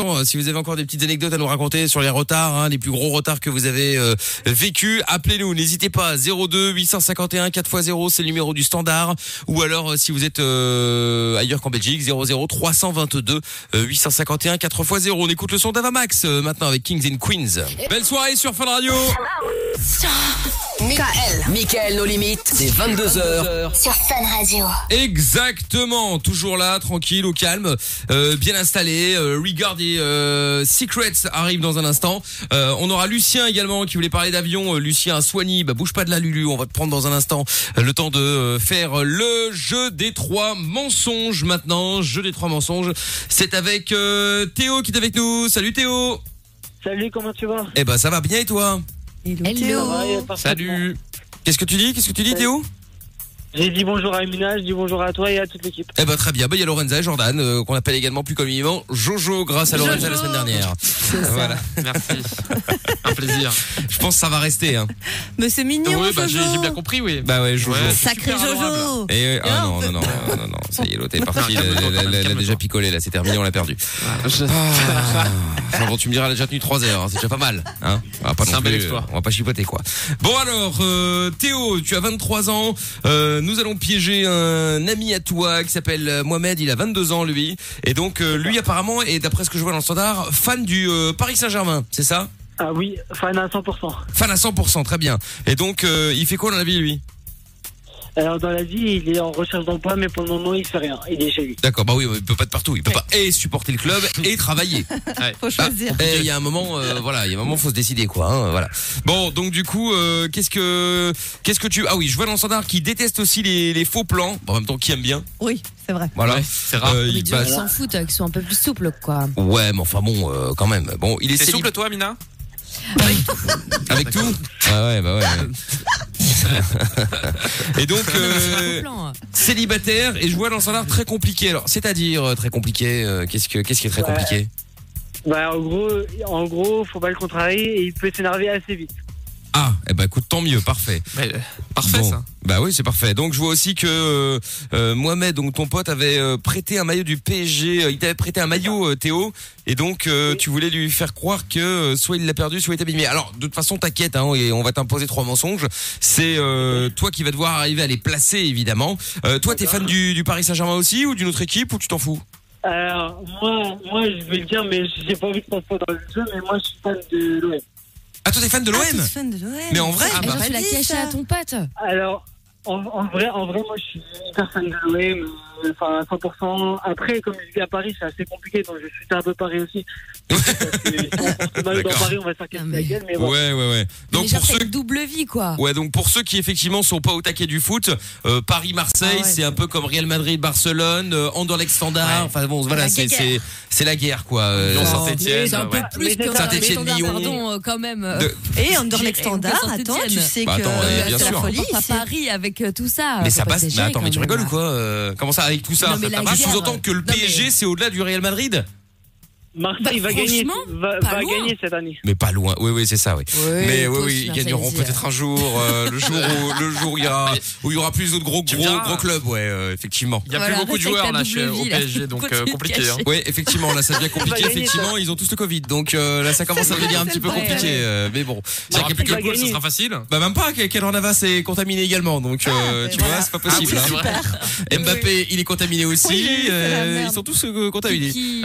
Euh, si vous avez encore des petites anecdotes à nous raconter sur les retards, hein, les plus gros retards que vous avez euh, vécu, appelez-nous. N'hésitez pas. 02 851 4x0, c'est le numéro du standard. Ou alors, euh, si vous êtes euh, ailleurs qu'en Belgique, 00 322 euh, 851 4x0. On écoute le son d'Avamax euh, maintenant avec Kings and Queens. Belle soirée sur Fun Radio. Michael. Michael, nos limites, c'est 22h. Sur Fun Radio. Exactement, toujours là, tranquille, au calme, euh, bien installé. Euh, Euh, Secrets arrive dans un instant. Euh, on aura Lucien également qui voulait parler d'avion. Euh, Lucien Soigny, bah bouge pas de la Lulu, on va te prendre dans un instant le temps de euh, faire le jeu des trois mensonges maintenant. Jeu des trois mensonges. C'est avec euh, Théo qui est avec nous. Salut Théo. Salut, comment tu vas? Eh ben ça va bien et toi? Hello. Salut. Qu'est-ce que tu dis? Qu'est-ce que tu dis Théo? J'ai dit bonjour à Amina, je dis bonjour à toi et à toute l'équipe. Eh ben très bien, bah il y a Lorenza et Jordan euh, qu'on appelle également plus communément Jojo grâce à Lorenza la semaine dernière. Voilà. Merci. Un plaisir. Je pense que ça va rester hein. Mais c'est mignon, Oui, bah, j'ai Jojo. j'ai bien compris, oui. Bah ouais, Jojo. Ouais, Sacré super Jojo. Et euh, ah non non non non non, ça y est l'autre est parti, elle, elle- elle- elle a déjà picolé là, c'est terminé, on l'a perdu. Je- Ah. Enfin, bon, tu me diras, elle a déjà tenu 3 heures, hein, c'est déjà pas mal. Hein on va pas C'est non un bel exploit. euh, On va pas chipoter quoi. Bon alors, euh, Théo, tu as 23 ans. Euh, nous allons piéger un ami à toi qui s'appelle euh, Mohamed. Il a 22 ans lui. Et donc euh, lui apparemment, et d'après ce que je vois dans le standard, fan du euh, Paris Saint-Germain, c'est ça? Ah oui, fan à 100%. Fan à 100%, très bien. Et donc, euh, il fait quoi dans la vie lui? Alors dans la vie, il est en recherche d'emploi, mais pour le moment, il fait rien. Il est chez lui. D'accord, bah oui, il peut pas être partout. Il peut pas et supporter le club et travailler. Faut choisir. Et il y a un moment, euh, voilà, il y a un moment, faut se décider quoi. Hein, voilà. Bon, donc du coup, euh, qu'est-ce que, qu'est-ce que tu, ah oui, je vois dans le standard qui déteste aussi les, les faux plans. Bon, en même temps, qui aime bien. Oui, c'est vrai. Voilà. Ouais, c'est rare. Euh, il- bah, coup, ils s'en foutent, euh, qu'ils sont un peu plus souples, quoi. ouais, mais enfin bon, euh, quand même. Bon, il est T'es souple, toi, Mina? Avec tout. Ah ouais, bah ouais. et donc euh, célibataire et je vois dans le standard très compliqué. Alors, c'est-à-dire euh, très compliqué. euh, qu'est-ce que, qu'est-ce qui est très Ouais. compliqué? Bah en gros, en gros, faut pas le contrarier et il peut s'énerver assez vite. Ah, eh ben écoute, tant mieux, parfait. Mais, euh, Parfait, Bon. ça. Bah oui, c'est parfait. Donc je vois aussi que euh, euh, Mohamed, donc ton pote, avait euh, prêté un maillot du PSG. euh, il t'avait prêté un maillot, euh, Théo, et donc euh, Oui. tu voulais lui faire croire que euh, soit il l'a perdu, soit il est abîmé. Alors de toute façon, t'inquiète, hein, et on va t'imposer trois mensonges. C'est euh, toi qui vas devoir arriver à les placer, évidemment. Euh, toi, t'es fan du, du Paris Saint-Germain aussi ou d'une autre équipe ou tu t'en fous? Alors moi, moi, je vais le dire, mais j'ai pas envie que ça soit dans le jeu, mais moi, je suis fan de l'OM. Ah, toi, t'es fan de l'OM Ah, t'es fan de l'OM. Mais en vrai, Ah, bah, genre, tu l'as caché ça. à ton pote. Alors, en, en vrai, en vrai, moi, je suis hyper fan de l'OM, enfin, à 100%. Après, comme je vis à Paris, c'est assez compliqué, donc je suis un peu Paris aussi. Parce que si on porte mal dans D'accord. Paris, on va se faire casser la mais- gueule, mais bon. Ouais, ouais, ouais. Donc, Donc pour ceux une double vie, quoi. Ouais, donc pour ceux qui effectivement sont pas au taquet du foot, euh, Paris-Marseille, Ah ouais, c'est un peu comme Real Madrid-Barcelone, euh, Anderlecht Standard. Ouais. Enfin bon, voilà, c'est c'est c'est la guerre quoi. Euh, Non. Saint-Etienne. C'est un peu ouais. plus que c'est Saint-Étienne, Standard, Lyon. Pardon, euh, quand même. de- Et Anderlecht Standard, attends, tu sais Bah, que attends, ouais, euh, bien c'est sûr. Paris avec euh, tout ça. mais ça pas passe. Mais attends, mais tu rigoles ou là. quoi euh, Comment ça avec tout ça la Tu guerre, sous-entends que le PSG c'est au-delà du Real Madrid? Marseille Bah, va gagner, va, va gagner cette année. Mais pas loin. Oui, oui, c'est ça, oui. Mais oui, oui, ils gagneront peut-être un jour, euh, le jour où le jour où il y aura où il y aura plus d'autres gros gros gros clubs, ouais, euh, effectivement. Il y a Voilà, plus beaucoup de joueurs là chez, au. PSG, donc euh, de compliqué. Hein. Oui, effectivement, là ça devient compliqué. Effectivement, ils ont tous le Covid, donc euh, là ça commence à devenir un petit peu compliqué. euh, mais bon, Ça C'est plus que le goal, ça sera facile. Bah même pas, Keylor Navas est contaminé également, donc euh, mais tu vois, c'est pas Ah possible. c'est hein. Mbappé, il est contaminé aussi. Euh, ils sont tous contaminés. Qui-.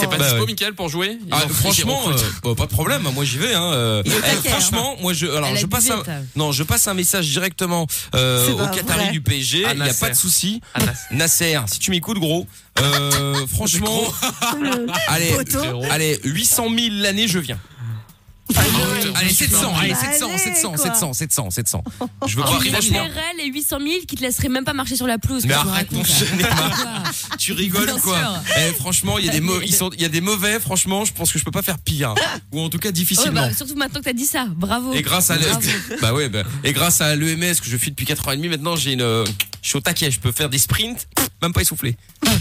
T'es pas Bah dispo, ouais. Mickaël, pour jouer Ils Ah, franchement, euh, bah, pas de problème. Moi, j'y vais. Hein. euh. Eh, taquet, hein. franchement, moi, je, alors, Elle je passe un, non, je passe un message directement euh, au Qatari vrai. du PSG. Il y a Nasser. pas de souci. Nas- Nasser, si tu m'écoutes, gros. Euh, franchement, allez, allez, 800 000 l'année, je viens. Allez, 700, allez, 700, Allez, 700, quoi. 700, 700, 700. Je veux franchement. paierais les 800 000 qui te laisseraient même pas marcher sur la pelouse. Mais arrête, mon. Tu rigoles ou quoi. Eh, Franchement, il y a des mauvais. Franchement, je pense que je peux pas faire pire, ou en tout cas difficilement. bah, surtout maintenant que t'as dit ça. Bravo. Et grâce à bah ouais, bah, et grâce à l'EMS que je fais depuis 4 ans et demi, maintenant j'ai une, euh, je suis au taquet, je peux faire des sprints, même pas essoufflé.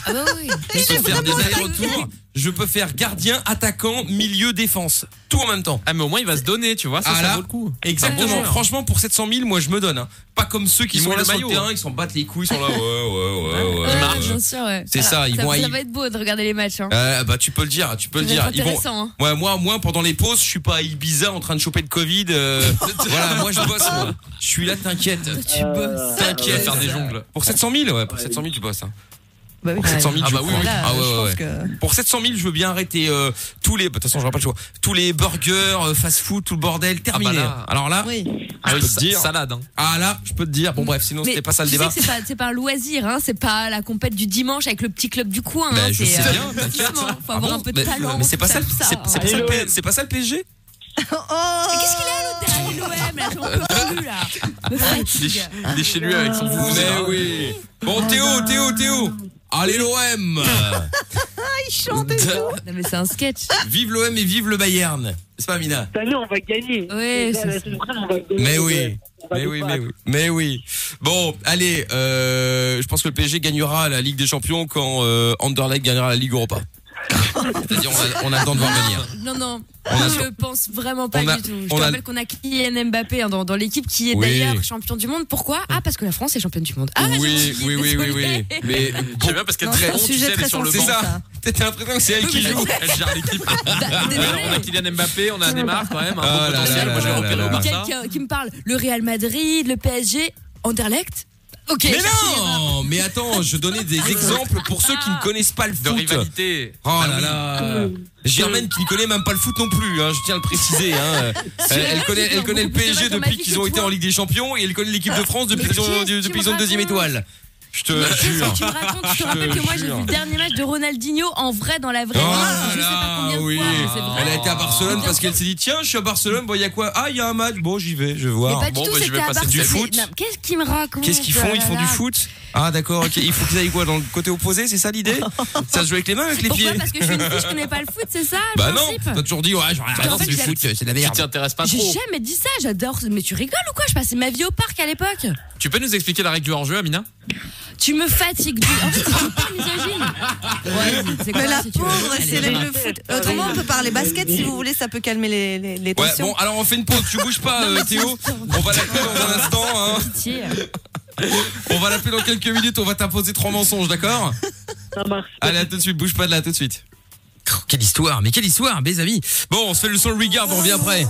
Ah bah oui. Je peux faire des allers-retours, je peux faire gardien, attaquant, milieu, défense. Tout en même temps. Ah, mais au moins, il va se donner, tu vois. Ça, Ah, ça là, vaut le coup. Exactement. Bon. Franchement, pour 700 000, moi, je me donne. hein. Pas comme ceux qui Ils sont là le sur le maillot, terrain, hein. ils s'en battent les couilles, ils sont là. Ouais, ouais, ouais, ouais. Ouais, ouais. bien sûr, ouais. C'est ça, ils ça, vont ça va être beau de regarder les matchs. Hein. Euh, bah tu peux le dire, tu peux le dire. Ils vont- intéressant, hein. Ouais, moi, moi, pendant les pauses, je suis pas à Ibiza en train de choper le Covid. euh, voilà, moi je bosse. moi. Je suis là, t'inquiète. Tu bosses. T'inquiète. faire des jongles. Pour 700 000, ouais, pour 700 000, tu bosses. Hein. Bah oui. Pour 700 000, Ah bah oui, oui. Là, Ah ouais, je ouais, pense ouais. que- Pour 700 000, je veux bien arrêter euh, tous les. De toute façon, j'aurai pas le choix. Tous les burgers, euh, fast-food, tout le bordel, terminé. Ah bah là. Alors là, Oui. Ah, je oui, peux te dire. Salade, hein. ah là, je peux te dire. Bon bref, sinon c'était pas ça le débat. c'est pas, un loisir, hein. C'est pas la compète du dimanche avec le petit club du coin. Ben, hein. je C'est, sais euh, bien, t'inquiète. Faut Ah avoir bon un peu de mais, talent. mais c'est pas ça, c'est pas le P- l'OM. c'est pas ça le PSG Oh Qu'est-ce qu'il a l'autre derrière l'OM là J'en peux plus là. Il est, chez lui avec son Mais oui. Bon Théo, Théo, Théo. Allez l'OM. Il chante et tout. Non mais c'est un sketch. Vive l'OM et vive le Bayern. C'est pas Mina Cette année, on va gagner. Ouais, Là, on va gagner. Mais oui. Mais oui, mais oui, mais oui. Bon, allez, euh, je pense que le PSG gagnera la Ligue des Champions quand euh, Anderlecht gagnera la Ligue Europa. C'est-à-dire, on a, on a le temps de voir venir. Non, non, On a- je pense vraiment pas on a- du tout. Je on te a- rappelle qu'on a Kylian Mbappé hein, dans, dans l'équipe qui est Oui. d'ailleurs champion du monde. Pourquoi? Ah, parce que la France est championne du monde. Ah, oui, j'ai oui, oui, oui, oui. Mais J'aime bien parce qu'elle Non, est c'est très un tu sujet sais, elle est très sur le c'est banc. ça. T'as l'impression que c'est elle qui Elle, joue. elle gère l'équipe. Bah. Alors, on a Kylian Mbappé, on a Neymar quand même, un Ah bon là potentiel. là Moi, là l'ai repéré là au là. Barça. Quelqu'un qui me parle le Real Madrid, le PSG, Anderlecht. Ok. Mais non Mais attends, je donnais des exemples pour ceux qui ne connaissent pas le De foot. rivalité. Oh là oui. là Germaine qui ne connaît même pas le foot non plus, hein, je tiens à le préciser. Hein. Elle, elle connaît, elle connaît le de PSG depuis qu'ils ont été en Ligue des Champions et elle connaît l'équipe de France depuis qu'ils ont, depuis ont me deuxième étoile. Je te Qu'est-ce jure. que tu me racontes Je Je te rappelle que moi j'ai vu le dernier match de Ronaldinho en vrai dans la vraie Oh vie. Je sais pas combien de oui. fois. vrai. Elle a été à Barcelone parce qu'elle s'est dit tiens je suis à Barcelone bon il y a quoi? Ah il y a un match bon j'y vais je vais Mais voir du Bon, tout, bah, je vais passer du foot. Qu'est-ce qu'ils me racontent Qu'est-ce qu'ils font? Ils font du foot? Ah d'accord, ok. Il faut qu'ils aillent quoi? Dans le côté opposé, c'est ça l'idée? Ça se joue avec les mains, avec les Pourquoi? pieds? Parce que je suis une fille, je connais pas le foot, c'est ça le Bah non, t'as toujours dit ouais, ah, fait, c'est du j'ai- foot, c'est de la Tu merde. t'y intéresses pas J'ai trop. jamais dit ça, j'adore. Mais tu rigoles ou quoi? Je passais ma vie au parc à l'époque. Tu peux nous expliquer la règle du hors-jeu, Amina? Tu me fatigues. du- En fait, c'est pas misogyne. Ouais, c'est quoi Mais la pauvre, c'est le foot. Autrement, on peut parler basket si vous voulez, ça peut calmer les, les, les Ouais, tensions. bon, alors on fait une pause. Tu bouges pas, euh, Théo. On va l'appeler dans un instant. Hein. Pitié. On va l'appeler dans quelques minutes. On va t'imposer trois mensonges, d'accord Ça marche. Allez, à tout de suite. Bouge pas de là, tout de suite. Quelle histoire, mais quelle histoire, mes amis. Bon, on se fait le son Regard, on revient après.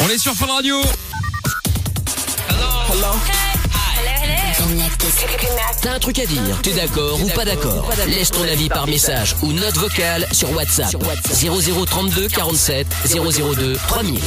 On est sur Fun Radio. T'as un truc à dire T'es d'accord ou pas d'accord Laisse ton avis par message ou note vocale sur WhatsApp. 0032 47 002 3000.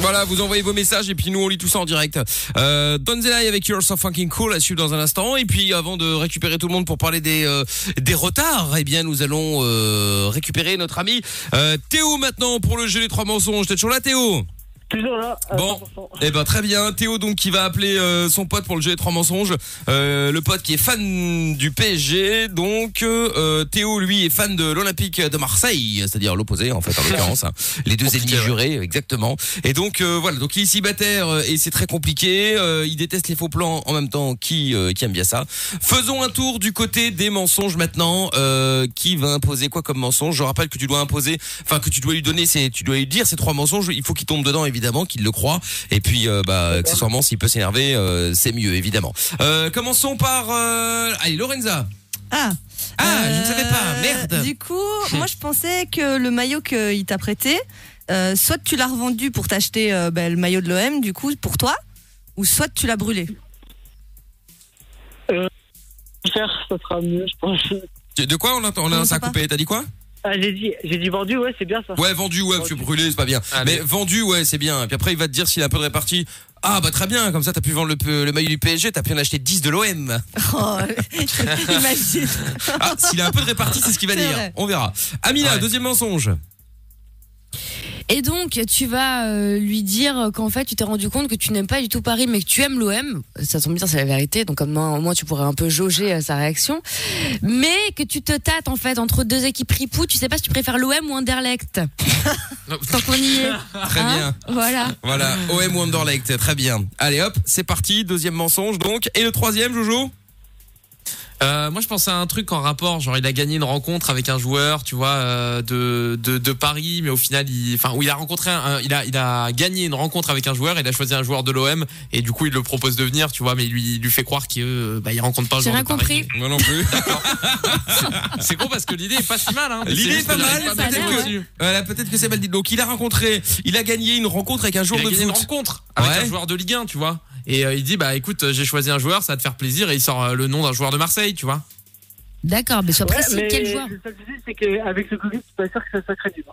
Voilà, vous envoyez vos messages et puis nous on lit tout ça en direct. Euh, Donzelai avec You're So Fucking Cool à suivre dans un instant et puis avant de récupérer tout le monde pour parler des euh, des retards, eh bien nous allons euh, récupérer notre ami euh, Théo maintenant pour le jeu des trois mensonges. T'es toujours là Théo? Toujours là. Bon, 100%. eh ben très bien. Théo donc qui va appeler euh, son pote pour le jeu des trois mensonges. Euh, le pote qui est fan du PSG. Donc euh, Théo lui est fan de l'Olympique de Marseille, c'est-à-dire l'opposé en fait en l'occurrence. hein. Les deux ennemis jurés exactement. Et donc euh, voilà, donc il est célibataire euh, et c'est très compliqué. Euh, il déteste les faux plans en même temps. Qui euh, qui aime bien ça Faisons un tour du côté des mensonges maintenant. Euh, qui va imposer quoi comme mensonge? Je rappelle que tu dois imposer, enfin que tu dois lui donner, c'est tu dois lui dire ces trois mensonges. Il faut qu'il tombe dedans évidemment, qu'il le croit. Et puis euh, bah accessoirement s'il peut s'énerver, euh, c'est mieux évidemment. Euh, commençons par euh, allez Lorenza. Ah, Ah, je ne savais pas. Merde. Du coup, moi je pensais que le maillot qu'il t'a prêté, euh, soit tu l'as revendu pour t'acheter euh, bah, le maillot de l'OM, du coup, pour toi, ou soit tu l'as brûlé. Faire, ça sera mieux, je pense. De quoi on a, on a ça a coupé T'as dit quoi? Ah, j'ai dit, j'ai dit vendu, ouais, c'est bien ça. Ouais, vendu, ouais, parce que brûlé, c'est pas bien. Allez. Mais vendu, ouais, c'est bien. Puis après, il va te dire s'il a un peu de répartie. Ah, bah très bien, comme ça, t'as pu vendre le, le maillot du PSG, t'as pu en acheter 10 de l'OM. Oh, imagine. Ah, s'il a un peu de répartie, c'est ce qu'il va dire. vrai. On verra. Amina, Ouais. deuxième mensonge. Et donc, tu vas euh, lui dire qu'en fait, tu t'es rendu compte que tu n'aimes pas du tout Paris, mais que tu aimes l'OM. Ça tombe bien, c'est la vérité. Donc, comme au moins, tu pourrais un peu jauger euh, sa réaction. Mais que tu te tâtes, en fait, entre deux équipes ripou. Tu sais pas si tu préfères l'OM ou Anderlecht. Tant qu'on y est. Très Hein bien. Voilà. Voilà, OM Wonderlect, très bien. Allez hop, c'est parti, deuxième mensonge donc. Et le troisième, Jojo? Euh, moi, je pensais à un truc en rapport, genre il a gagné une rencontre avec un joueur, tu vois, euh, de, de de Paris, mais au final, il, enfin, où il a rencontré, un, il a il a gagné une rencontre avec un joueur, il a choisi un joueur de l'OM et du coup il le propose de venir, tu vois, mais il lui il lui fait croire qu'il euh, bah, il rencontre pas un J'ai joueur rien de Paris. compris. Moi non plus. C'est con parce que l'idée est pas si mal. Hein, L'idée est pas mal, peut-être que-. Voilà, peut-être que c'est mal dit. Donc il a rencontré, il a gagné une rencontre avec un Il joueur a de gagné une rencontre avec Ouais. un joueur de Ligue 1, tu vois. Et euh, il dit bah écoute, j'ai choisi un joueur, ça va te faire plaisir et il sort euh, le nom d'un joueur de Marseille, tu vois. D'accord, mais sois Ouais, précis, mais quel joueur le seul souci, c'est qu'avec ce Covid, c'est pas sûr que ça soit crédible.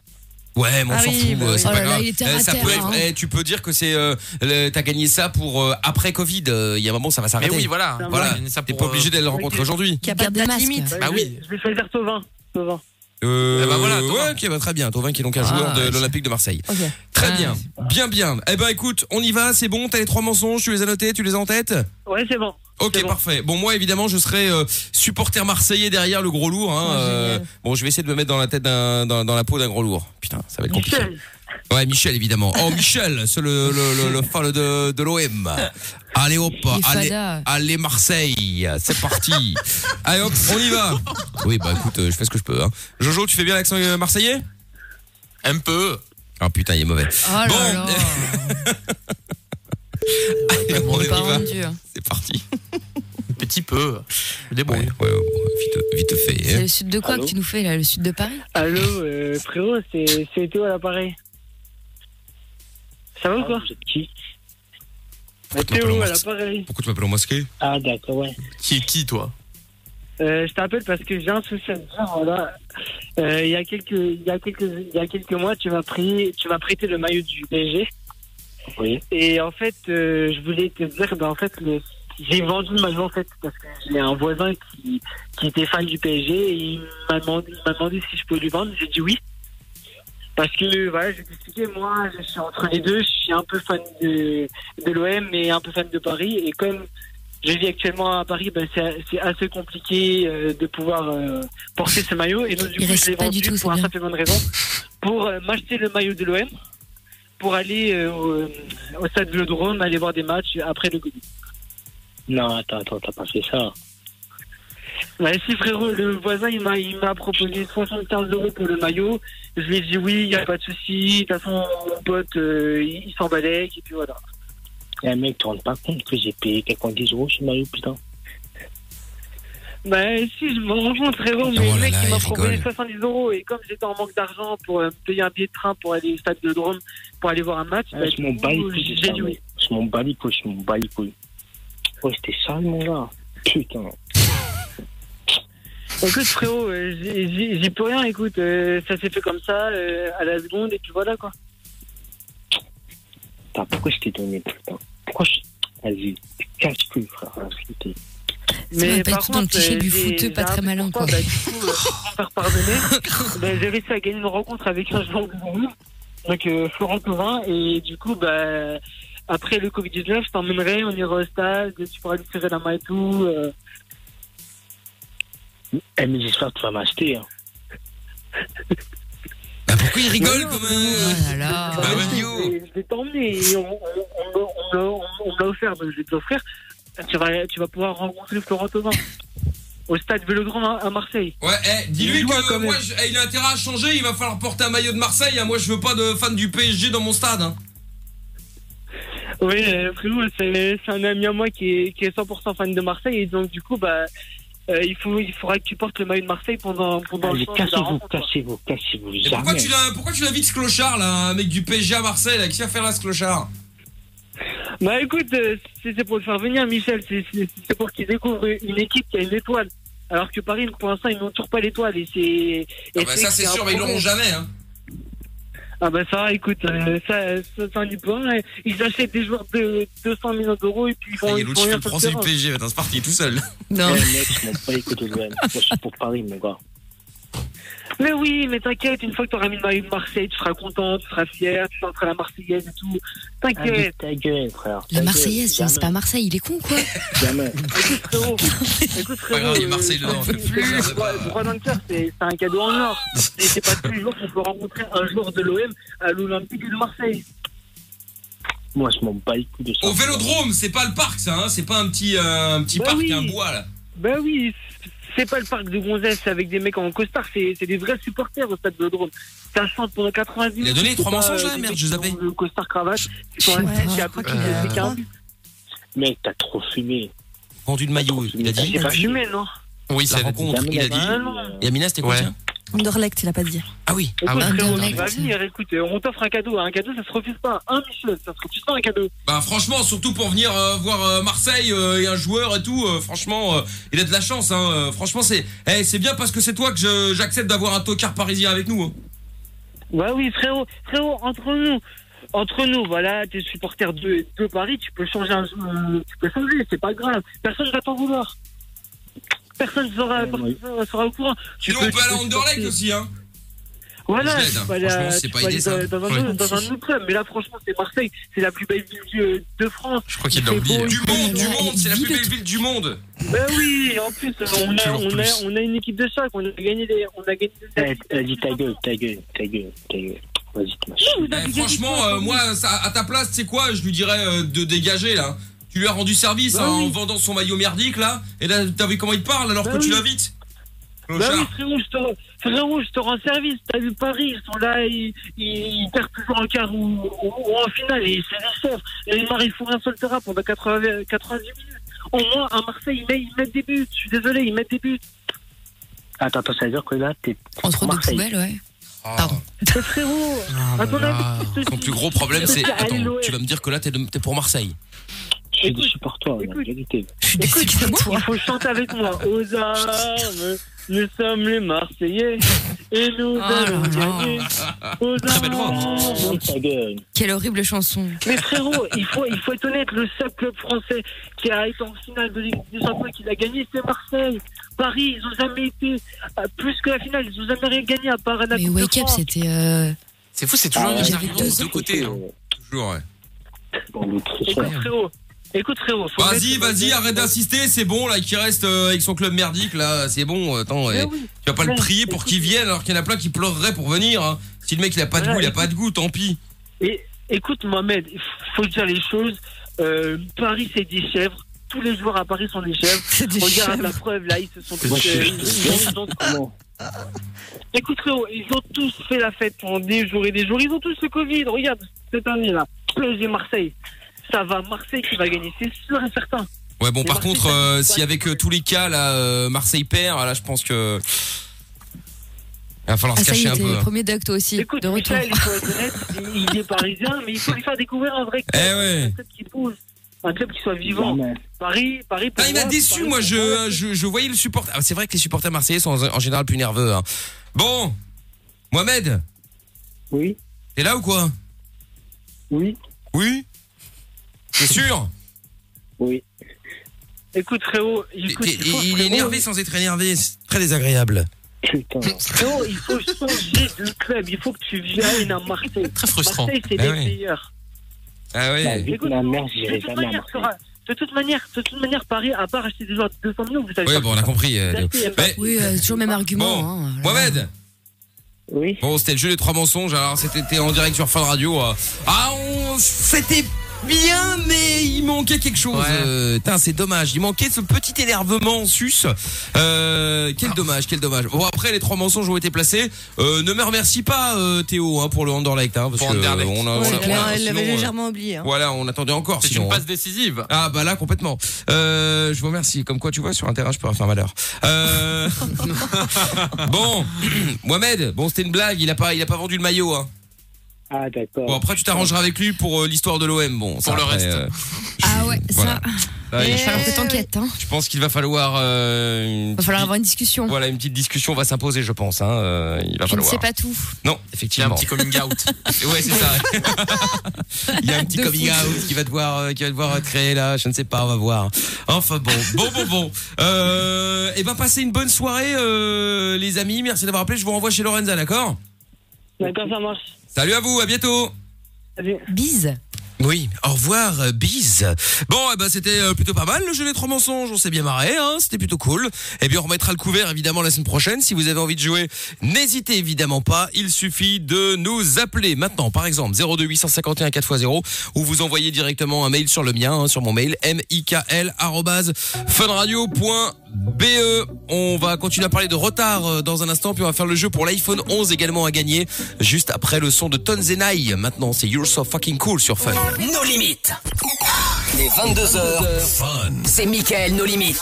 Ouais, mais on Ah s'en oui, fout, bah euh, oui. c'est Oh pas là là, grave. il était Eh, ça peut être- hein. eh, tu peux dire que c'est, euh, le- t'as gagné ça pour euh, après Covid. euh, Il y a un moment, ça va Mais s'arrêter. oui, voilà. Voilà. T'es pas euh, obligé d'aller le rencontrer aujourd'hui. Qu'il n'y a pas de Garde date masque. limite. Bah je oui. vais- Je vais choisir Tovin. Tovin. Euh, Eh ben voilà, Thauvin. ouais, ok, bah très bien. Tovin qui est donc un Ah, joueur de l'Olympique de Marseille. Ok. Très Ah. bien, bien, bien. Eh ben écoute, on y va, c'est bon. T'as les trois mensonges, tu les as notés, tu les as en tête. Ouais, c'est bon. Ok, bon. parfait. Bon, moi évidemment, je serai euh, supporter marseillais derrière le gros lourd. Hein, Oh, euh, bon, je vais essayer de me mettre dans la tête d'un, dans, dans la peau d'un gros lourd. Putain, ça va être compliqué. Michel. Ouais, Michel évidemment. Oh, Michel, c'est le le le, le fan de de l'OM. Allez hop, allez. Allez Marseille, c'est parti. Allez hop, on y va. Oui bah écoute, euh, je fais ce que je peux. Hein. Jojo, tu fais bien l'accent euh, marseillais? Un peu. Ah putain, il est mauvais. Oh là Bon. là. Allez, on On y va. hein. C'est parti. Un petit peu. Débrouille. Ouais, ouais, ouais, vite, vite fait. C'est hein. le sud de quoi Allô que tu nous fais là Le sud de Paris? Allô, euh, frérot, c'est c'est Théo à l'appareil. Ça va ou quoi Vous êtes qui Pourquoi tu m'appelles Théo en à l'appareil. Pourquoi tu m'appelles en masqué Ah, d'accord, ouais. Qui est qui, toi Euh, je t'appelle parce que j'ai un souci à te dire. Voilà. Euh, Il y a quelques, il y a quelques, il y a quelques mois, tu m'as pris, tu m'as prêté le maillot du PSG. Oui. Et en fait, euh, je voulais te dire, ben en fait, le- j'ai vendu le maillot en fait parce que j'ai un voisin qui, qui était fan du PSG et il m'a demandé, il m'a demandé si je pouvais lui vendre. J'ai dit oui. Parce que voilà, je vais t'expliquer, moi, je suis entre les deux. Je suis un peu fan de, de l'OM et un peu fan de Paris. Et comme je vis actuellement à Paris, ben, c'est c'est assez compliqué euh, de pouvoir euh, porter ce maillot. Et donc, du Il coup, je l'ai pas vendu du tout, pour un simple et bonne raison. Pour euh, m'acheter le maillot de l'OM, pour aller euh, au, au stade Vélodrome, aller voir des matchs après le Covid. Non, attends, attends, t'as pas fait ça. Ouais, si frérot, le voisin il m'a il m'a proposé 75 euros pour le maillot. Je lui ai dit oui, il n'y a pas de souci. De toute façon, mon pote, euh, il, il s'emballait et puis voilà. Et un mec, tu te rends pas compte que j'ai payé 90 euros ce maillot, putain. Bah si, je me rends compte frérot, mais Oh là le mec là, il m'a il proposé rigole. 70 euros et comme j'étais en manque d'argent pour euh, me payer un billet de train pour aller au stade Vélodrome pour aller voir un match, Ah, bah, je m'en bats les couilles, c'est j'ai ça, dit oui. mec. Je m'en bats les couilles, je m'en bats les couilles. Ouais, c'était sale, mon gars. Putain. Écoute frérot, euh, j'ai plus rien, écoute, euh, ça s'est fait comme ça, euh, à la seconde et puis voilà quoi. Putain, pourquoi je t'ai donné, putain Pourquoi je... Vas-y, casse-couille, frère. Arrête. Ça va pas tout dans le cliché du j'ai- footeux pas un très malin, quoi. bah, du coup, euh, pour me faire pardonner, bah, j'ai réussi à gagner une rencontre avec un joueur de Bordeaux, donc euh, Florent Thauvin, et du coup, bah, après le Covid-19, je t'emmènerai, on ira au stade, tu pourras lui tirer la main et tout. euh. Eh, mais j'espère que tu vas m'acheter. Hein. Bah pourquoi il rigole comme un... Oh là là. Bah, Ouais, je vais- je vais t'emmener, et on, on, on, on, on, on- on me l'a offert, donc je vais te l'offrir. Tu vas, tu vas pouvoir rencontrer Florent Thauvin au stade Vélodrome à, à Marseille. Ouais, eh, dis-lui que quand même. moi, je- eh, il a intérêt à changer, il va falloir porter un maillot de Marseille. hein. Moi, je veux pas de fan du PSG dans mon stade. Hein. Oui, euh, frérot, c'est c'est un ami à moi qui est, qui est 100% fan de Marseille et donc du coup, bah, euh, il, faut, il faudra que tu portes le maillot de Marseille pendant, pendant Allez, le temps de la cassez-vous, cassez-vous, cassez-vous. Pourquoi tu l'as- pourquoi tu l'invites ce clochard là, un mec du PSG à Marseille là? Qu'il va faire là ce clochard? Bah écoute, euh, c'est pour le faire venir, Michel, c'est- pour qu'il découvre une équipe qui a une étoile. Alors que Paris, pour l'instant, ils n'ont toujours pas l'étoile et c'est. Ah bah, Ça c'est sûr, mais ils l'auront jamais. Hein. Ah bah ça, écoute, euh, ça, ça, ça est pas un. Ils achètent des joueurs de 200 millions d'euros et puis ils vont. y est, ils l'autre vont il fait rien le sur français du. PSG. C'est parti, tout seul. Non. Eh, mec, je m'en couilles de l'OM. Moi, je suis pour Paris, mon gars. Mais oui, mais t'inquiète, une fois que tu auras mis le maillot de Marseille, tu seras content, tu seras fier, tu chanteras la Marseillaise et tout. T'inquiète, ta gueule, frère. La. Marseillaise, c'est pas Marseille, il est con quoi Jamais. écoute frérot, écoute frérot. il y a euh, Marseille dedans, c'est- fait plus, c'est- ça, c'est pas- droit- dans le cœur, c'est c'est un cadeau en or. Et c'est pas tous les jours qu'on peut rencontrer un joueur de l'OM à l'Olympique de Marseille. Moi, je m'en bats les couilles de ça. Au Vélodrome, c'est pas le parc ça, hein. c'est pas un petit, euh, un petit Bah parc, oui. un bois là. Ben oui, c'est pas le parc de Gonzès avec des mecs en costard, c'est c'est des vrais supporters au stade de Drôme. Ça chante pendant 90 minutes. Il a donné c'est trois mensonges, euh, là des Merde, je zappais. Le costard cravate, assis, et après qui Euh, un. Mec, t'as trop fumé. Vendu de maillot, il a dit. J'ai pas fumé, non Oui, La c'est rencontre, il a dit. Ah non. Et Amina, c'était quoi Anderlecht, il a pas dit. Ah oui. Ah Anderlecht. venir, écoute, on t'offre un cadeau. Un cadeau, ça se refuse pas. Un Michel, ça se refuse pas un cadeau. Bah franchement, surtout pour venir euh, voir euh, Marseille euh, et un joueur et tout, euh, franchement, euh, il a de la chance. Hein, franchement, c'est eh, c'est bien parce que c'est toi que j'accepte d'avoir un tocard parisien avec nous. hein. Bah oui, frérot, frérot, entre nous, entre nous, voilà, t'es supporter de, de Paris, tu peux changer un euh, tu peux changer, c'est pas grave. Personne va t'en vouloir. Personne sera, Ouais, personne sera- au courant. Tu Sinon, on peux- peut tu aller Anderlecht supporter- aussi. Hein. Voilà, tu peux aller, à- tu peux dans, dans un, autre- dans un autre club. Mais là, franchement, c'est Marseille. C'est la plus belle ville de, de France. Je crois qu'il l'a C'est oublié. beau, Du monde, du monde, c'est la plus le belle ville du monde. Bah oui, en plus, on a, Toujours on, a, plus. on a une équipe de choc. On a gagné des. On a gagné des. Eh, Vas-y, ta gueule, ta gueule, ta gueule, ta gueule. Vas-y, Eh, franchement, euh, moi, ça- à ta place, c'est quoi Je lui dirais euh, de dégager là. Tu lui as rendu service Bah hein, en vendant son maillot merdique là. Et là, t'as vu comment il parle alors Bah que tu l'invites Bah oui, frérot, je te, frérot, je te rends service. T'as vu Paris, ils sont là, ils, ils, ils perdent toujours en quart ou, ou, ou en finale. Et c'est des. Et Neymar, il fout un seul terrain pendant 80, 90 minutes. Au moins, à Marseille, ils mettent, ils mettent des buts. Je suis désolé, ils mettent des buts. Attends, attends, ça veut dire que là, t'es Entre deux Marseille. poubelles, ouais. Ah. Pardon. Frérot, Ah, à ton là là. avis, je te Ton plus gros problème, c'est. Attends, tu vas me dire que là, t'es de- t'es pour Marseille. Je suis Écoute, déçu pour toi, la écoute. vérité. Je suis de il faut chanter avec moi. Aux armes, nous sommes les Marseillais et nous Oh allons gagner. Aux Très armes. Quelle horrible chanson. Mais frérot, il faut, il faut être honnête, le seul club français qui a été en finale de Ligue des Champions et qui l'a gagné, c'est Marseille. Paris, ils ont jamais été euh, plus que la finale, ils ont jamais rien gagné à part la Mais Coupe Wake Up, c'était. euh, C'est fou, c'est toujours Ah, deux deux côtés. hein. Toujours, ouais. Écoute frérot, écoute frérot. faut Vas-y, vas-y, arrête d'insister, c'est bon là, qui reste euh, avec son club merdique là, c'est bon. Attends, Mais eh, oui. tu vas pas le prier pour qu'il vienne alors qu'il y en a plein qui pleureraient pour venir. hein. Si le mec il a pas de Voilà, goût, il a pas de goût, tant pis. Et écoute Mohamed, il faut dire les choses. Euh, Paris c'est des chèvres. Tous les joueurs à Paris sont des chèvres. C'est des Regarde chèvres. la preuve là, ils se sont tous. Euh, ils ont- Écoute frérot, ils ont tous fait la fête pendant des jours et des jours. Ils ont tous le Covid. Regarde cette année là, PSG Marseille. Ça va Marseille qui va gagner, c'est sûr et certain. Ouais, bon, par Marseille, contre, euh, si avec euh, tous les cas là, euh, Marseille perd, là, je pense que. Il va falloir Ah, se ça y cacher est, un t'es peu. hein. premier duck toi aussi. Écoute, de retour. Michel, il faut être honnête, il il est parisien, mais il faut lui faire découvrir un vrai club. Eh ouais. Un club qui bouge, un club qui soit vivant. Paris, Paris. pour Ah, il m'a déçu, Paris, moi, pour je, je, je voyais le supporter. Ah, c'est vrai que les supporters marseillais sont en, en général plus nerveux. Hein. Bon, Mohamed, Oui, t'es là ou quoi? Oui, Oui? T'es sûr? Oui. Écoute frérot, T'es- écoute, t'es- il, faut, Il est frérot, énervé sans être énervé, c'est très désagréable. Putain. frérot, il faut changer de club. Il faut que tu viennes à Marseille. Très frustrant. Marseille, c'est Ah les ouais. meilleurs. Ah Bah, ouais vu que Écoute, ma mère, de j'irai toute jamais à manière, Marseille. de toute manière, de toute manière, Paris, à part acheter des joueurs de 200 millions, vous savez Ouais, pas bon, on a compris. euh. Mais, Oui, euh, toujours le même argument. Bon, hein. Mohamed Oui. Bon, c'était le jeu des trois mensonges. Alors, c'était t'es en direct sur Fun Radio. euh. Ah, on... c'était bien, mais il manquait quelque chose. Ouais. Euh, c'est dommage. Il manquait ce petit énervement en sus. Euh, quel dommage, quel dommage. Bon, après, les trois mensonges ont été placés. Euh, ne me remercie pas, euh, Théo, hein, pour le Anderlecht. Hein, parce Pour que on a, on a- Ouais, on a- elle l'avait légèrement oublié. hein. Voilà, on attendait encore. C'est une hein. passe décisive. Ah bah là complètement. Euh, je vous remercie. Comme quoi tu vois sur un terrain je peux faire malheur. Euh... bon, Mohamed. Bon c'était une blague. Il a pas il a pas vendu le maillot. Hein. Ah, d'accord. Bon après tu t'arrangeras avec lui pour euh, l'histoire de l'OM. Bon ça, Pour le après, reste. euh, Ah ouais, Voilà. ça. là, Il falloir que t'enquêtes. Hein. je pense qu'il va falloir. Euh, une Il va falloir avoir une discussion. Voilà une petite discussion va s'imposer je pense. Hein. Euh, il va Je ne falloir. sais pas tout. Non Il y a un effectivement. petit coming out. Ouais c'est ça. il y a un petit De coming out qui va devoir euh, qui va devoir créé là. Je ne sais pas on va voir. Enfin bon bon bon bon. Euh, et ben passez une bonne soirée euh, les amis. Merci d'avoir appelé. Je vous renvoie chez Lorenza d'accord? D'accord, ça marche. Salut à vous, à bientôt. Salut. Bise. Oui, au revoir, euh, bise. Bon, eh ben c'était euh, plutôt pas mal le jeu des trois mensonges, on s'est bien marré, hein, c'était plutôt cool. Et bien on remettra le couvert évidemment la semaine prochaine. Si vous avez envie de jouer, n'hésitez évidemment pas. Il suffit de nous appeler maintenant, par exemple 02 851 4x0 ou vous envoyez directement un mail sur le mien, hein, sur mon mail mikl@funradio.be. BE. On va continuer à parler de retard euh, dans un instant, puis on va faire le jeu pour l'iPhone 11 également à gagner, juste après le son de Tonzenai. Maintenant, c'est You're So Fucking Cool sur Fun. Nos limites. Les 22h. C'est Michael, nos limites.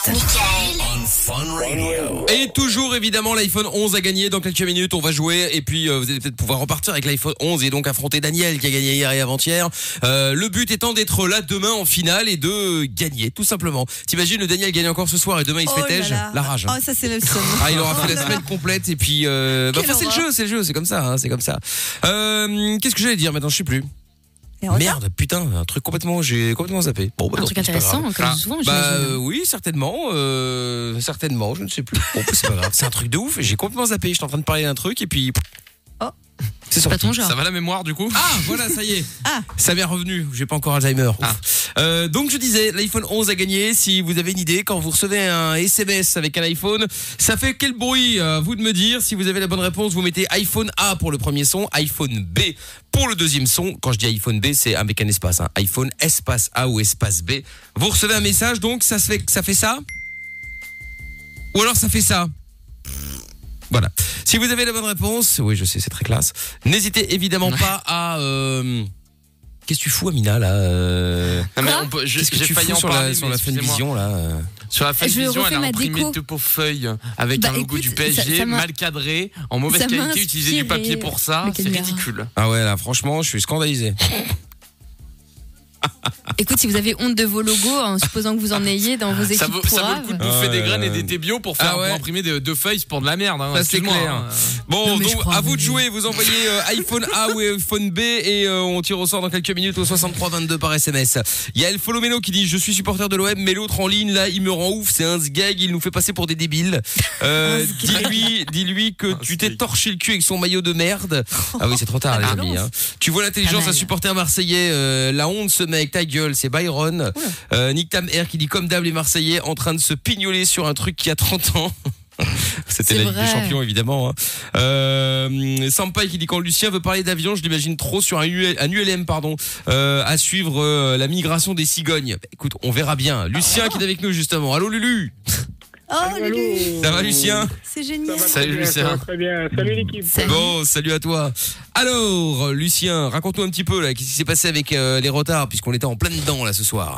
Et toujours évidemment l'iPhone 11 à gagner dans quelques minutes on va jouer et puis euh, vous allez peut-être pouvoir repartir avec l'iPhone 11 et donc affronter Daniel qui a gagné hier et avant-hier. Euh, le but étant d'être là demain en finale et de gagner tout simplement. T'imagines le Daniel gagne encore ce soir et demain il se Oh. La rage. hein. Oh, ça, c'est le seum. Ah, il aura fait la semaine complète et puis euh, bah, enfin, c'est le jeu, c'est le jeu, c'est comme ça, hein, c'est comme ça. Euh, Qu'est-ce que j'allais dire? Maintenant Je sais plus. Merde, putain, un truc complètement, j'ai complètement zappé. Bon, bah, Un truc intéressant, comme Ah. souvent, Bah euh, oui, certainement, euh, certainement, je ne sais plus. Bon, c'est pas grave, c'est un truc de ouf. J'ai complètement zappé. J'étais en train de parler d'un truc et puis. Oh. C'est pas sorti. ton genre. Ça va la mémoire du coup Ah, voilà, ça y est. Ah. Ça m'est revenu. J'ai pas encore Alzheimer. Ah. Euh, donc je disais, l'iPhone 11 a gagné. Si vous avez une idée, quand vous recevez un SMS avec un iPhone, ça fait quel bruit À vous de me dire. Si vous avez la bonne réponse, vous mettez iPhone A pour le premier son, iPhone B pour le deuxième son. Quand je dis iPhone B, c'est avec un espace. Hein. iPhone espace A ou espace B. Vous recevez un message, donc ça se fait, ça fait ça? Ou alors ça fait ça? Voilà. Si vous avez la bonne réponse, oui, je sais, c'est très classe. N'hésitez évidemment pas à. euh, Qu'est-ce que tu fous, Amina là euh, Non, mais Quoi on peut- je- Qu'est-ce que J'ai tu failli fous en sur parler, la, sur mais la fin excusez-moi. vision là euh Sur la Je Funvision, refais elle a ma imprimé déco. deux pauvres feuilles avec Bah, un logo écoute, du PSG ça- ça m'a- mal cadré, en mauvaise ça m'a qualité, utiliser du inspiré papier pour ça, le c'est canular. ridicule. Ah ouais, là, franchement, je suis scandalisé. Écoute, si vous avez honte de vos logos, en supposant que vous en ayez dans vos équipes Ça vaut, ça vaut le coup de bouffer Ah des graines et des thés bio pour faire Ah ouais. pour imprimer de- deux feuilles, c'est pour de la merde. Hein, Ça, c'est clair. hein. Bon, Non, donc à vous de jouer, vous envoyez euh, iPhone A ou iPhone B et euh, on tire au sort dans quelques minutes au 6322 par SMS. Il y a El Folomeno qui dit je suis supporter de l'OM mais l'autre en ligne là il me rend ouf, c'est un gag, il nous fait passer pour des débiles. Euh, dis-lui dis-lui que tu t'es torché le cul avec son maillot de merde. Ah oui, c'est trop tard les amis hein. Tu vois l'intelligence mal. supporter marseillais euh, la honte ce mec, ta gueule, c'est Byron. Euh, Nick Tam Air qui dit comme d'hab les marseillais en train de se pignoler sur un truc qui a 30 ans. C'était la Ligue des. Champions évidemment. Hein. Euh, Sampai qui dit quand Lucien veut parler d'avion, je l'imagine trop sur un, UL, un ULM pardon, euh, à suivre euh, la migration des cigognes. Bah, écoute, on verra bien. Lucien qui est avec nous justement. Allô Lulu? Oh, Lulu, Ça va Lucien? C'est génial. Salut Lucien. Très bien. Salut l'équipe. Bon, salut à toi. Alors, Lucien, raconte-nous un petit peu là, qu'est-ce qui s'est passé avec euh, les retards puisqu'on était en plein dedans là ce soir.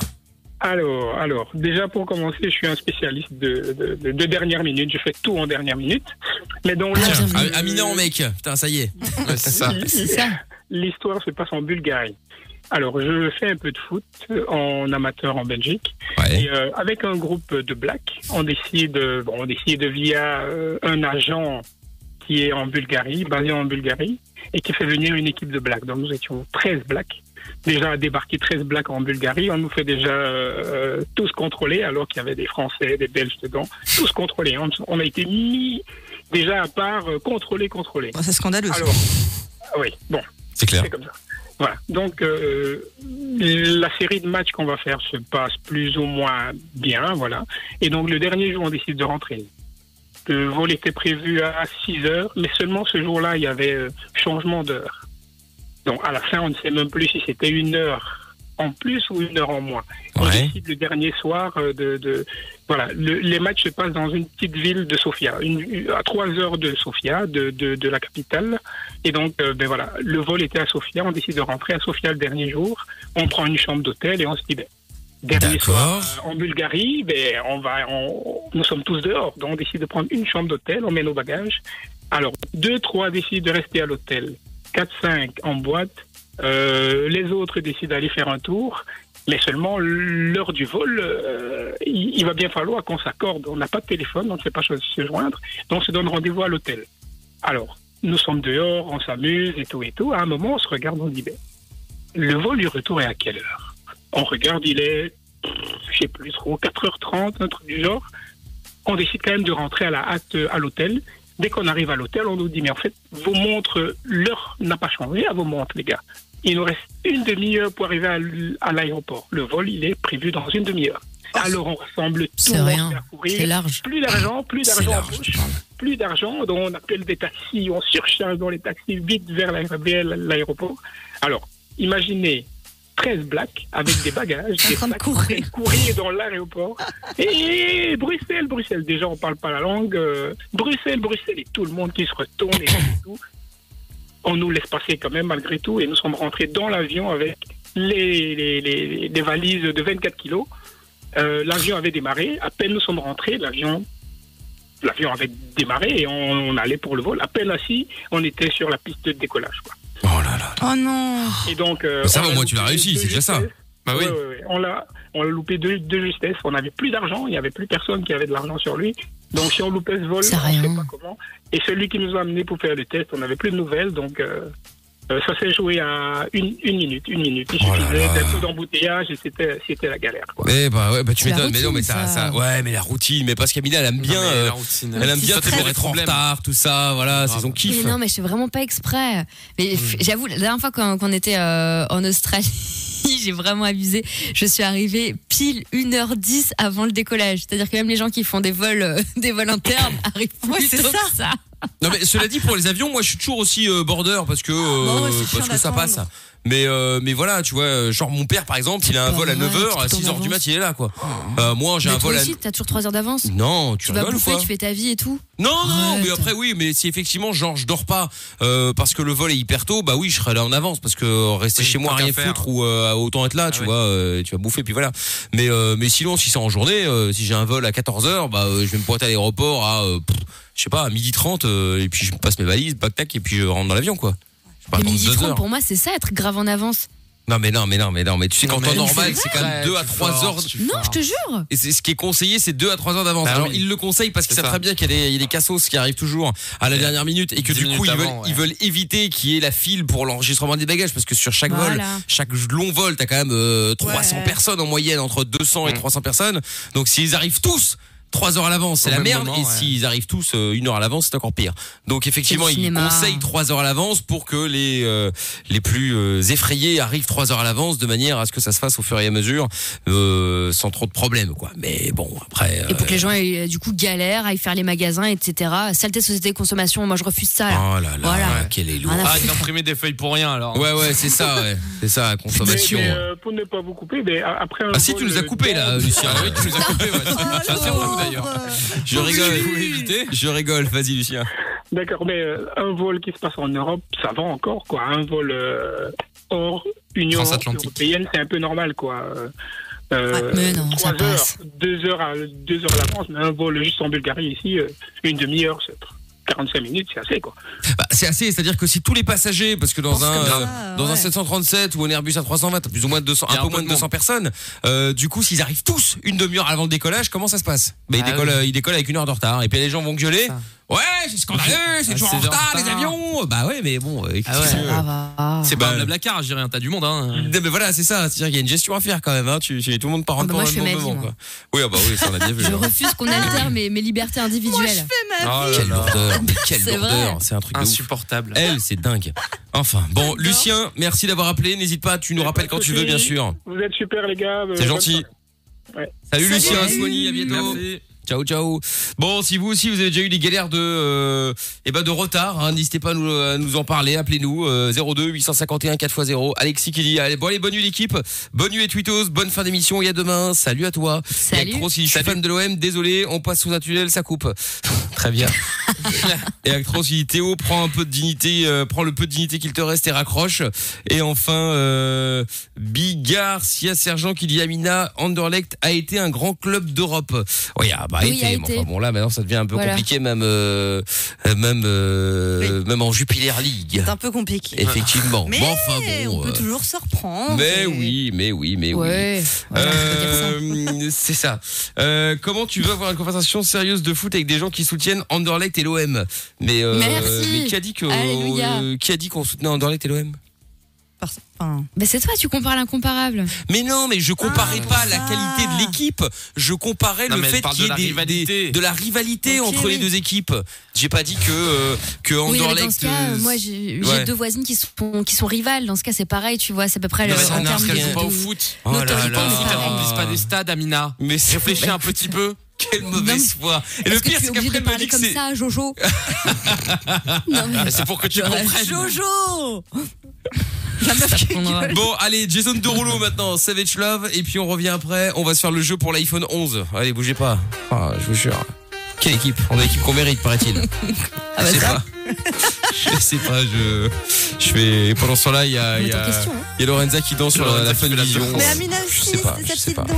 Alors, alors, déjà pour commencer, je suis un spécialiste de, de, de, de dernière minute. Je fais tout en dernière minute. Mais donc là, Tiens, Ah, Amina en mec. Putain, ça y est. Ouais, C'est ça. l'histoire se passe en Bulgarie. Alors, je fais un peu de foot en amateur en Belgique. Ouais. Et euh, avec un groupe de blacks, on décide, bon, on décide via euh, un agent qui est en Bulgarie, basé en Bulgarie, et qui fait venir une équipe de blacks. Donc nous étions 13 blacks. Déjà débarqué 13 blacks en Bulgarie, on nous fait déjà euh, tous contrôler, alors qu'il y avait des Français, des Belges dedans, tous contrôlés. On, on a été mis déjà à part, euh, contrôlés, contrôlés. Bon, c'est scandaleux. Alors, oui, bon, C'est clair. c'est comme ça. Voilà. Donc, euh, la série de matchs qu'on va faire se passe plus ou moins bien, voilà. Et donc, le dernier jour, on décide de rentrer. Le vol était prévu à 6 heures, mais seulement ce jour-là, il y avait euh, changement d'heure. Donc, à la fin, on ne sait même plus si c'était une heure en plus ou une heure en moins. On décide le dernier soir euh, de, de voilà, le- les matchs se passent dans une petite ville de Sofia, une, à trois heures de Sofia, de, de, de la capitale. Et donc, euh, ben voilà, le vol était à Sofia. On décide de rentrer à Sofia le dernier jour. On prend une chambre d'hôtel et on se dit, ben, dernier soir euh, en Bulgarie, ben, on va, on- nous sommes tous dehors. Donc, on décide de prendre une chambre d'hôtel. On met nos bagages. Alors, deux, trois décident de rester à l'hôtel. Quatre, cinq en boîte. Euh, les autres décident d'aller faire un tour. Mais seulement l'heure du vol, euh, il, il va bien falloir qu'on s'accorde. On n'a pas de téléphone, on ne sait pas se joindre, donc on se donne rendez-vous à l'hôtel. Alors, nous sommes dehors, on s'amuse et tout et tout. À un moment, on se regarde, on dit, ben, le vol du retour est à quelle heure? On regarde, il est, je sais plus trop, 4h30, un truc du genre. On décide quand même de rentrer à la hâte euh, à l'hôtel. Dès qu'on arrive à l'hôtel, on nous dit, mais en fait, vos montres, l'heure n'a pas changé à vos montres, les gars. Il nous reste une demi-heure pour arriver à l'aéroport. Le vol, il est prévu dans une demi-heure. Alors on ressemble tout le monde à courir. Large. Plus d'argent, plus d'argent en. Plus d'argent, donc on appelle des taxis, on surcharge dans les taxis vite vers la- vers l'aéroport. Alors, imaginez 13 blacks avec des bagages, des sacs, courir. courir dans l'aéroport. Et Bruxelles, Bruxelles, déjà on parle pas la langue. euh, Bruxelles, Bruxelles, et tout le monde qui se retourne et tout. On nous laisse passer quand même malgré tout et nous sommes rentrés dans l'avion avec les, les, les, les valises de 24 kilos. Euh, l'avion avait démarré. À peine nous sommes rentrés, l'avion l'avion avait démarré et on, on allait pour le vol. À peine assis, on était sur la piste de décollage. Quoi. Oh là là. Oh non. Et donc, euh, ça on va, au moins, tu l'as réussi, c'est déjà ça. Bah oui. Ouais, ouais, ouais. On l'a, on l'a loupé de, de justesse. On n'avait plus d'argent. Il n'y avait plus personne qui avait de l'argent sur lui. Donc, si on loupait ce vol, on ne rien. sait pas comment. Et celui qui nous a amené pour faire le test, on n'avait plus de nouvelles. Donc, euh, ça s'est joué à une, une minute. Une minute. Il Oh suffisait là. d'un coup d'embouteillage et c'était, c'était la galère. Quoi. Mais bah ouais, bah tu m'étonnes. Mais non, mais ça, ouais, mais la routine. Mais parce qu'Amina, elle aime bien, Non, euh, la routine. elle aime bien toujours être en retard, tout ça. Voilà, c'est son kiff. Mais non, mais je fais vraiment pas exprès. Mais Hmm. j'avoue, la dernière fois qu'on était euh, en Australie, j'ai vraiment abusé. Je suis arrivée pile 1h10 avant le décollage. C'est-à-dire que même les gens qui font des vols, euh, des vols internes arrivent Ouais, plus c'est tôt ça. que ça. Non mais cela dit pour les avions, moi je suis toujours aussi euh, border parce que euh, Bah ouais, parce que ça passe. Mais euh, mais voilà, tu vois, genre mon père par exemple, il a un pas vol à vrai, 9h, à tout en 6h du avance. mat, il est là quoi. Euh, moi j'ai un toi vol à aussi, t'as toujours 3 heures d'avance? Non, tu, Tu vas bouffer, quoi tu fais ta vie et tout? Non, non, mais après oui, mais si effectivement genre je dors pas euh, parce que le vol est hyper tôt, bah oui, je serai là en avance parce que rester Oui, chez moi rien foutre ou euh, autant être là, Ah tu ouais. vois, euh, tu vas bouffer puis voilà. Mais euh, mais sinon si c'est en journée, euh, si j'ai un vol à 14h, bah euh, je vais me pointer à l'aéroport à euh, pff, je sais pas à midi 30 et puis je passe mes valises, bac tac et puis je rentre dans l'avion quoi. Je Mais midi deux 30, heures. pour moi, c'est ça, être grave en avance. Non mais non mais non mais non mais tu sais qu'en temps c'est normal c'est quand même 2 à 3 heures Non, je te jure. et c'est ce qui est conseillé, c'est 2 à 3 heures d'avance. Bah Alors oui. ils le conseillent parce qu'ils savent ça. très bien qu'il y a des, cassos qui arrivent toujours à la dernière minute et que 10 du coup ils veulent, avant, ouais. ils veulent éviter qu'il y ait la file pour l'enregistrement des bagages parce que sur chaque vol, chaque long vol, t'as quand même euh, 300 Ouais. personnes en moyenne entre 200 et Mm. 300 personnes. Donc s'ils arrivent tous 3 heures à l'avance, c'est la merde. moment, et ouais. s'ils arrivent tous euh, une heure à l'avance, c'est encore pire. Donc effectivement, ils conseillent 3 heures à l'avance pour que les euh, les plus euh, effrayés arrivent 3 heures à l'avance de manière à ce que ça se fasse au fur et à mesure euh, sans trop de problèmes quoi. Mais bon, après Et pour euh, que les gens, aient, du coup, galèrent, aillent faire les magasins, etc. Saleté société de consommation, moi je refuse ça. là. Oh là là, Voilà. quel est lourd. Arrête d'imprimer des feuilles pour rien alors. Ouais ouais, c'est ça ouais. C'est ça la Mais, consommation. mais, euh, pour ne pas vous couper, mais après un Ah si tu nous as euh, coupé là, Lucien. Ah oui, tu nous as coupé, ouais. D'ailleurs. Je rigole. éviter. Je rigole, vas-y Lucien. D'accord, mais euh, un vol qui se passe en Europe, ça va encore, quoi. Un vol euh, hors Union européenne, c'est un peu normal, quoi. Euh, Ouais, mais non, ça trois heures, passe. deux heures à deux heures à l'avance, mais un vol juste en Bulgarie ici, euh, une demi-heure, c'est 45 minutes, c'est assez, quoi. Bah, c'est assez, c'est-à-dire que si tous les passagers, parce que dans un ça, euh, dans un ouais. 737 ou un Airbus A320, t'as plus ou moins de 200, Il y un peu moins de de 200 personnes. Euh, du coup, s'ils arrivent tous une demi-heure avant le décollage, comment ça se passe? Bah ils Ah décollent, oui. euh, ils décollent avec une heure de retard. Et puis les gens vont gueuler. Ouais, c'est scandaleux, c'est Ah, toujours c'est en en retard les avions. Bah ouais, mais bon, euh, Ah ouais. que tu veux Ça va. C'est Bah, pas un blablacar, je dirais, t'as du monde, hein. Non, mais voilà, c'est ça. C'est-à-dire qu'il y a une gestion à faire quand même. Hein. Tu, tu- tout le monde part en Ah bah moi, je fais ma même vie, moi. quoi. Oui, ah bah oui, ça on a bien vu. Je hein. refuse qu'on altère mes, mes libertés Moi, je individuelles. fais ma Oh vie. là Quelle là. lourdeur, mais quelle C'est lourdeur. C'est un truc de ouf. Insupportable. Elle, c'est dingue. Enfin, bon, Lucien, merci d'avoir appelé. N'hésite pas, tu nous rappelles quand tu veux, bien sûr. Vous êtes super, les gars. euh, C'est gentil. soirée. Salut, Salut. Lucien, Soigny, à bientôt. Merci. Ciao, ciao. Bon, si vous aussi vous avez déjà eu des galères de, euh, eh ben de retard, hein, n'hésitez pas à nous, à nous en parler. Appelez-nous euh, 02 851 4x0. Alexis qui dit allez, bon allez, bonne nuit l'équipe, bonne nuit et tweetos, bonne fin d'émission et à demain. Salut à toi. Salut. Et Actro, si je suis fan de l'OM, désolé, on passe sous un tunnel, ça coupe. Très bien. et Actro, si Théo prend un peu de dignité, euh, prend le peu de dignité qu'il te reste et raccroche. Et enfin, euh, Bigard, Sia Sergent qui dit Amina, Anderlecht a été un grand club d'Europe. Oui, ah, bah, Oui, été. a mais été. Enfin, bon, là, maintenant, ça devient un peu Voilà. compliqué, même, euh, euh, même, euh, même en Jupiler League. C'est un peu compliqué. Effectivement. Mais bon, enfin, bon. on peut euh, toujours se reprendre. mais et- oui, mais oui, mais oui. Voilà. Euh, c'est ça. Euh, comment tu veux avoir une conversation sérieuse de foot avec des gens qui soutiennent Anderlecht et l'OM Mais euh, Merci. mais qui a dit que euh, qui a dit qu'on soutenait Anderlecht et l'OM Parce- enfin, Mais c'est toi, tu compares l'incomparable. Mais non, mais je comparais Ah, pas la qualité de l'équipe, je comparais Non, le fait qu'il y de ait la des, rivalité. des- de la rivalité entre les deux équipes. J'ai pas dit que euh, que Oui, dans Anderlecht ce cas, euh, moi j'ai ouais. deux voisines qui sont, qui sont rivales. Dans ce cas, c'est pareil, tu vois, c'est à peu près Non, le en n'a termes de- pas au foot. Oh là là. elles remplissent pas des stades, Amina. mais Réfléchis un petit peu. quelle mauvaise foi. Et le pire c'est qu'après elle me dit que comme ça, Jojo? Mais C'est pour que tu comprennes. Jojo La meuf qui prendra. gueule. Bon, allez, Jason Derulo maintenant, Savage Love, et puis on revient après. On va se faire le jeu pour l'iPhone 11. Allez, bougez pas. Ah, je vous jure. Quelle équipe? On a l'équipe qu'on mérite, paraît-il. Ah bah je sais ça. pas. Je sais pas, je, je fais. Pendant ce temps-là, il y a, il y hein. il y a Lorenza qui danse sur la, la Fun Vision. Mais Amina Je aussi, sais pas, c'est je sa sais petite pas. danse.